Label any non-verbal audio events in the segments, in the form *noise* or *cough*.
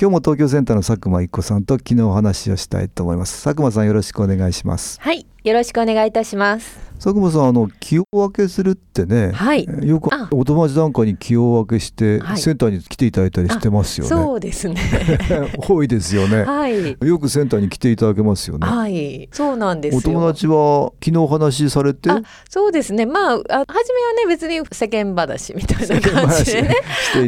今日も東京センターの佐久間一子さんと昨日お話をしたいと思います。佐久間さんよろしくお願いします。はいよろしくお願いいたします。佐久間さんあの気を分けするってね、はい、よくお友達なんかに気を分けして、はい、センターに来ていただいたりしてますよね。そうですね。*laughs* 多いですよね、はい、よくセンターに来ていただけますよね。はい。そうなんですお友達は昨日お話しされて？そうですね。まあ初めはね別に世間話みたいな感じでね。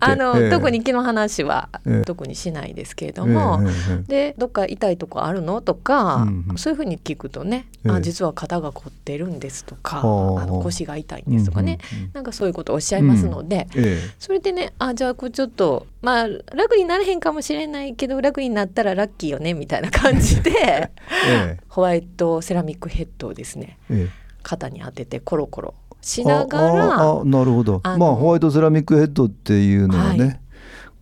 あの、えー、特に気の話は、えー、特にしないですけれども、え。ー、でどっか痛いとこあるのとか、うん、そういうふうに聞くとね、あ実は肩が凝ってるんですとか、あ。の腰が痛いんですとかね、うんなんかそういうことをおっしゃいますので、うん。ええ、それでねあじゃあこうちょっとまあ楽になれへんかもしれないけど楽になったらラッキーよねみたいな感じで、*laughs* え、ホワイトセラミックヘッドをですね、肩に当ててコロコロしながらあなるほど。まあホワイトセラミックヘッドっていうのはね、はい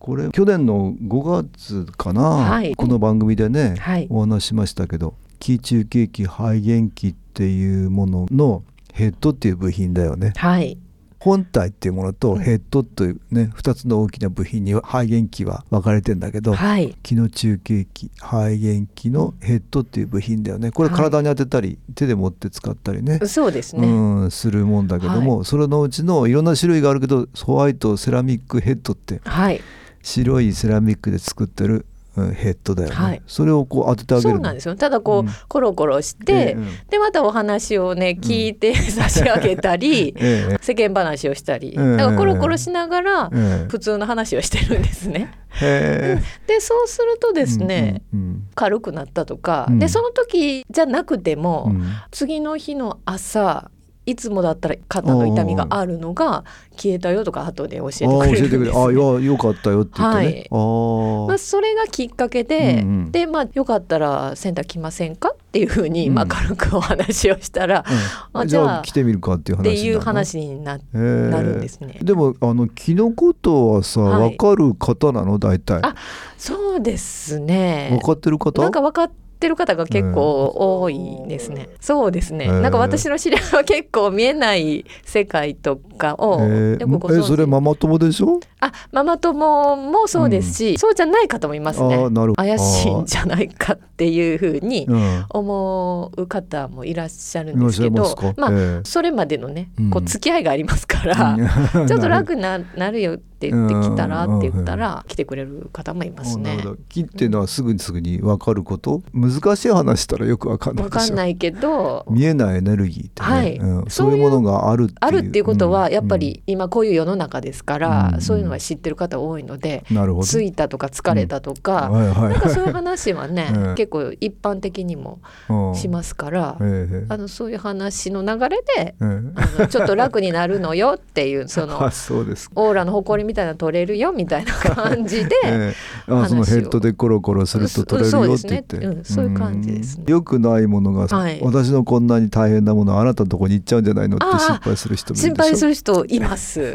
これ去年の5月かな、はい、この番組でね、はい、お話しましたけど気中継機肺元気っていうもののヘッドっていう部品だよね。はい。本体っていうものとヘッドというね、うん、2つの大きな部品に肺元気は分かれてんだけど、はい、気の中継機肺元気のヘッドっていう部品だよね。これ体に当てたり、はい、手で持って使ったりね。そうですね、うん、するもんだけども、はい、それのうちのいろんな種類があるけどホワイトセラミックヘッドって、はい、白いセラミックで作ってるヘッドだよね、はい、それをこう当ててあげるそうなんですよ。ただこう、うん、コロコロして、えー、でまたお話をね聞いて差し上げたり、*laughs* えー、世間話をしたり、えー、だからコロコロしながら普通の話をしてるんですね。でそうするとですね、うんうんうん、軽くなったとか、でその時じゃなくても、うん、次の日の朝いつもだったら肩の痛みがあるのが消えたよとか後で教えてくれるんです、ね、ああ *laughs* よかったよって言ってね、はい。まあ、それがきっかけで、うんうん、でまあよかったらセンター来ませんかっていうふうに、まあ、軽くお話をしたら、うん、あじゃあ来てみるかっていう話っていう話にななるんですね。でもあの気のことはさ、はい、分かる方なの？大体。あそうですね。分かってる方？なんか分かってってる方が結構多いですね。そうですね。なんか私の知り合いは結構見えない世界とかをよくご存知、えー、それママ友でしょ？あ、ママ友もそうですし、うん、そうじゃない方もいますね。怪しいんじゃないかっていうふうに思う方もいらっしゃるんですけど、うん、まあ、えー、それまでのね、こう付き合いがありますから、うん、*laughs* ちょっと楽になるよって言ってきたらって言ったら来てくれる方もいますね。木っていうのはすぐにすぐに分かること？難しい話したらよく分かんない分かんないけど見えないエネルギーってね、はい。うん、そういうものがあるあるっていうことはやっぱり今こういう世の中ですから、うん、そういうのは知ってる方多いので、なるほど。ついたとか疲れたとか、うん。はいはい、なんかそういう話はね、*laughs* 結構一般的にもしますから、あのそういう話の流れで、あのちょっと楽になるのよっていう *laughs* そのオーラの誇りみたいな取れるよみたいな感じで、*laughs* えー、あそのヘッドでコロコロすると取れるよって言って。そういう感じですね。よくないものが、はい、私のこんなに大変なものあなたのとこに行っちゃうんじゃないのって心配する人もいる心配する人います。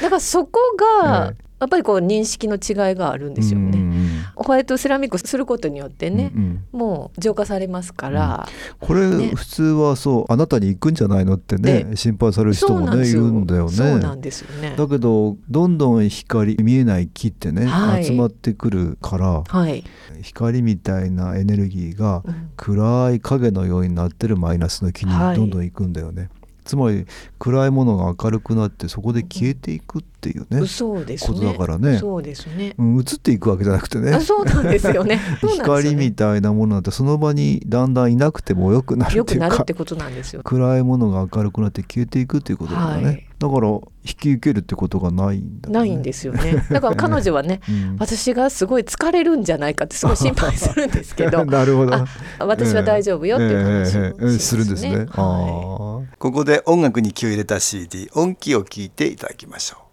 だからそこが、やっぱりこう認識の違いがあるんですよね。ホワイトセラミックすることによってね、うんうん、もう浄化されますから、うん、これ、ね、普通はそうあなたに行くんじゃないのってね心配される人もねいるんだよね。そうなんですよね。だけどどんどん光見えない木ってね、はい、集まってくるから、はい、光みたいなエネルギーが暗い影のようになってるマイナスの木にどんどん行くんだよね。はいつまり暗いものが明るくなってそこで消えていくっていうね、そうですね。ことだからね。そうですね、うん、映っていくわけじゃなくてね。そうなんですよね。*laughs* 光みたいなものなんてその場にだんだんいなくてもよくなるっていうかよくなるってことなんですよ。暗いものが明るくなって消えていくっていうことだからね、はい、だから引き受けるってことがないんだ、ね、ないんですよね。*laughs* だから彼女はね、*laughs* うん、私がすごい疲れるんじゃないかってすごい心配するんですけどなるほど。私は大丈夫よっていう話を、ね。えーえー、するんですね、はい、ここで音楽に気を入れた CD 音機を聞いていただきましょう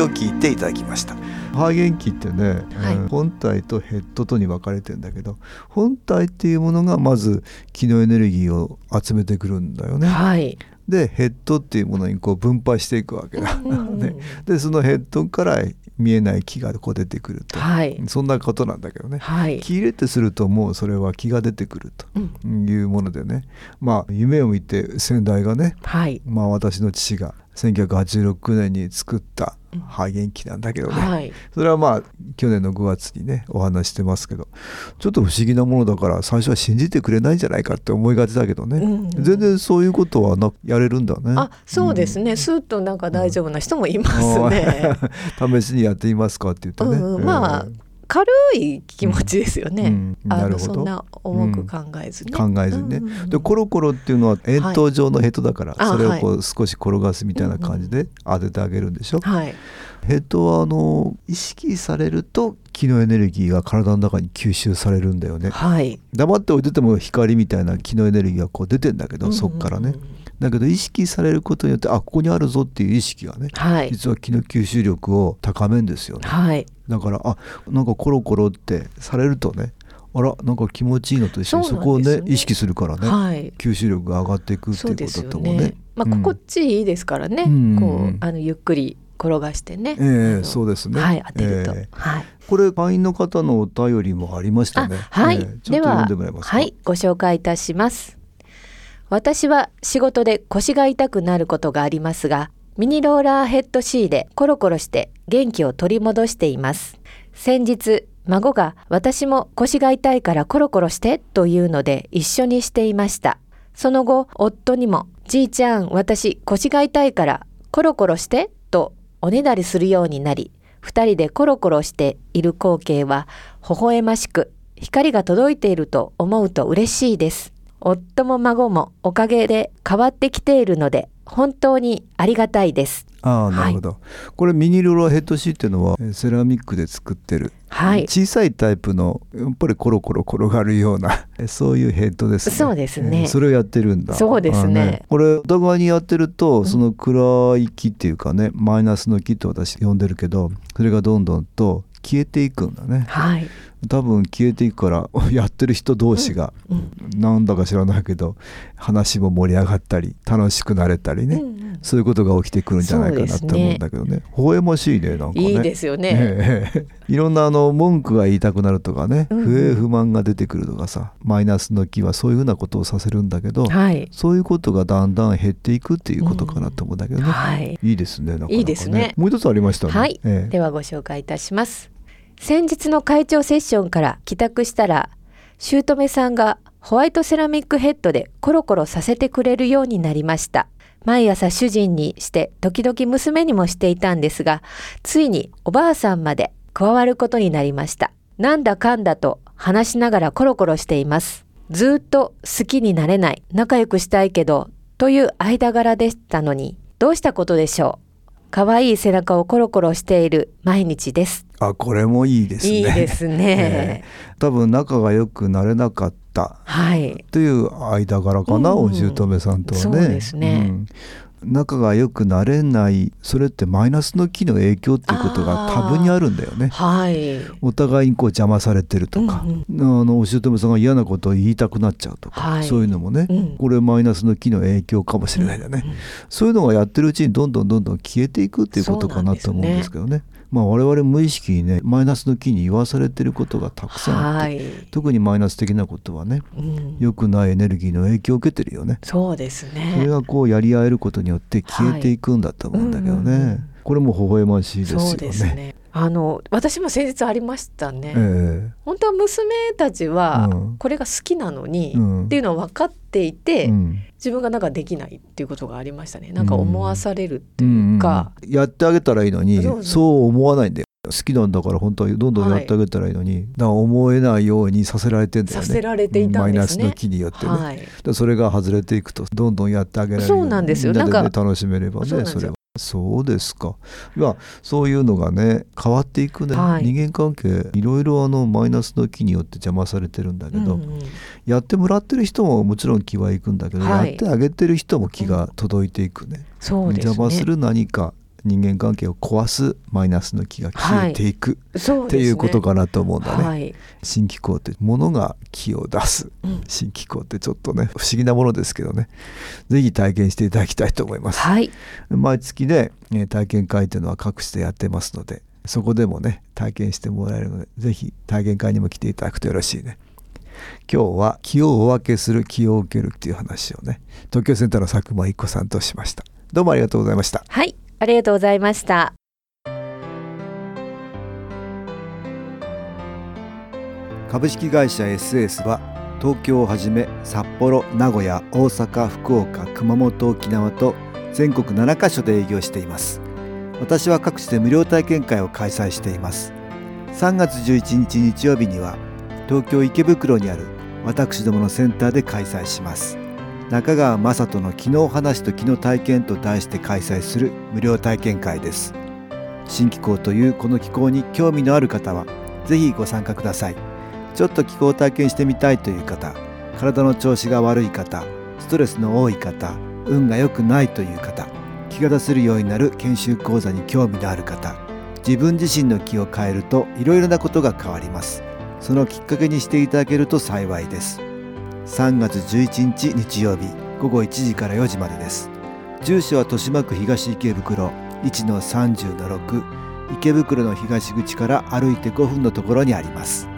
を聞いていただきました。ハーゲンキってね、はい、本体とヘッドとに分かれてんだけど本体っていうものがまず気のエネルギーを集めてくるんだよね。はい、でヘッドっていうものにこう分配していくわけだ。*laughs* ね、でそのヘッドから見えない気がこう出てくると、はい、そんなことなんだけどね、はい、気入れってするともうそれは気が出てくるというものでね、うん、まあ夢を見て先代がね、はい、まあ私の父が1986年に作った肺元気なん。だけどね、はい、それはまあ去年の5月にねお話してますけどちょっと不思議なものだから最初は信じてくれないんじゃないかって思いがちだけどね、うん。うん、全然そういうことはなやれるんだね。あそうですね、うん、スーッとなんか大丈夫な人もいますね、うん、*laughs* 試しにやってみますかって言ってね、うん、まあ、えー軽い気持ちですよね。うん、なるほど。そんな重く考えずに、うん、考えずにね。でコロコロっていうのは円筒状のヘッドだから、はい、それをこう少し転がすみたいな感じで当ててあげるんでしょ？はい。ヘッドはあの意識されると気のエネルギーが体の中に吸収されるんだよね。はい。黙っておいてても光みたいな気のエネルギーがこう出てんだけど、そっからね。だけど意識されることによってあここにあるぞっていう意識がね、はい、実は気の吸収力を高めんですよね、はい、だからあなんかコロコロってされるとねあらなんか気持ちいいのと一緒にそこをね、ね、意識するからね、はい、吸収力が上がっていくっていうことともね。ねまあ、心地いいですからね、うん、こうあのゆっくり転がしてね。えー、そうですね。はい、当てると。えー、はい。これ会員の方のお便りもありましたね。はい、えー、でははい、ご紹介いたします。私は仕事で腰が痛くなることがありますが、ミニローラーヘッド C でコロコロして元気を取り戻しています。先日、孫が私も腰が痛いからコロコロしてというので一緒にしていました。その後、夫にも、じいちゃん、私腰が痛いからコロコロしてとおねだりするようになり、二人でコロコロしている光景は微笑ましく、光が届いていると思うと嬉しいです。夫も孫もおかげで変わってきているので本当にありがたいです。ああなるほど、はい、これミニローラーヘッドシーっていうのはセラミックで作ってる、はい、小さいタイプのやっぱりコロコロ転がるような *laughs* そういうヘッドですね。そうですね、えー、それをやってるんだ。そうですね、ね、これお互いにやってるとその暗い木っていうかね、うん、マイナスの木って私呼んでるけどそれがどんどんと消えていくんだね、はい、多分消えていくから *laughs* やってる人同士が、なんだか知らないけど話も盛り上がったり楽しくなれたりね、そういうことが起きてくるんじゃないかなって思うんだけどね。ね。微笑ましいねなんかね。いいですよね、いろんなあの文句が言いたくなるとかね、うん、不平不満が出てくるとかさマイナスの気はそういうふうなことをさせるんだけど、はい、そういうことがだんだん減っていくっていうことかなと思うんだけどね、い、いいですねなかなかね。いいですね。もう一つありましたね、ではご紹介いたします先日の会長セッションから帰宅したら、姑さんがホワイトセラミックヘッドでコロコロさせてくれるようになりました。毎朝主人にして時々娘にもしていたんですが、ついにおばあさんまで加わることになりました。なんだかんだと話しながらコロコロしています。ずっと好きになれない仲良くしたいけどという間柄でしたのにどうしたことでしょう？可愛い背中をコロコロしている毎日です。あこれもいいですね。いいですね、*laughs* えー、多分仲が良くなれなかった。はい。という間柄かな、うん、お姑さんとはね。そうですね、うん仲が良くなれないそれってマイナスの気の影響っていうことが多分にあるんだよね。はい、お互いにこう邪魔されてるとか、うんうん、あのお姑さんが嫌なことを言いたくなっちゃうとか、はい、そういうのもね、うん、これマイナスの気の影響かもしれないよね、うんうん、そういうのがやってるうちにどんどんどんどん消えていくっていうことかなと思うんですけどね。まあ、我々無意識にねマイナスの気に言わされてることがたくさんあって、はい、特にマイナス的なことはね、うん、良くないエネルギーの影響を受けてるよね。そうですね。それがこうやり合えることによって消えていくんだと思うんだけどね、はい。うんうん、これも微笑ましいですよね。ねあの私も先日ありましたね、えー、本当は娘たちはこれが好きなのに、うん、っていうのは分かっていて、うん、自分がなんかできないっていうことがありましたね。なんか思わされるっていうか、うん。うん、やってあげたらいいのにそう思わないんだよ。好きなんだから本当はどんどんやってあげたらいいのに、はい、だ思えないようにさせられてんだよね。させられていたんですね。マイナスの気によってね、はい、それが外れていくとどんどんやってあげられるそうなんですよ。なんか楽しめればねそれはそうですか。いやそういうのがね変わっていくね、はい、人間関係いろいろあのマイナスの気によって邪魔されてるんだけど、うんうん、やってもらってる人ももちろん気はいくんだけど、はい、やってあげてる人も気が届いていくね。うん、邪魔する何か人間関係を壊すマイナスの気が消えていく、はい、っていうことかなと思うんだね。はい、新機構ってものが気を出す、うん、新機構ってちょっとね不思議なものですけどね。是非体験していただきたいと思います。はい、毎月ね体験会というのは各地でやってますのでそこでもね体験してもらえるので是非体験会にも来ていただくとよろしいね。今日は気をお分けする気を受けるっていう話をね東京センターの佐久間一子さんとしました。どうもありがとうございました。はいありがとうございました。株式会社 SS は東京をはじめ札幌名古屋大阪福岡熊本沖縄と全国7カ所で営業しています。私は各地で無料体験会を開催しています。3月11日日曜日には東京池袋にある私どものセンターで開催します。中川雅人の「昨日話と昨日体験」と題して開催する無料体験会です。新気候というこの気候に興味のある方は是非ご参加ください。ちょっと気候を体験してみたいという方体の調子が悪い方ストレスの多い方運が良くないという方気が出せるようになる研修講座に興味のある方自分自身の気を変えるといろいろなことが変わります。そのきっかけにしていただけると幸いです。3月11日日曜日午後1時から4時までです。住所は豊島区東池袋1-30-6池袋の東口から歩いて5分のところにあります。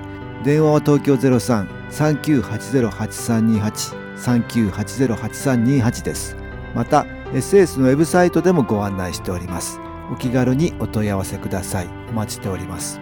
電話は東京03-3980-8328 3980-8328です。また SS のウェブサイトでもご案内しております。お気軽にお問い合わせください。お待ちしております。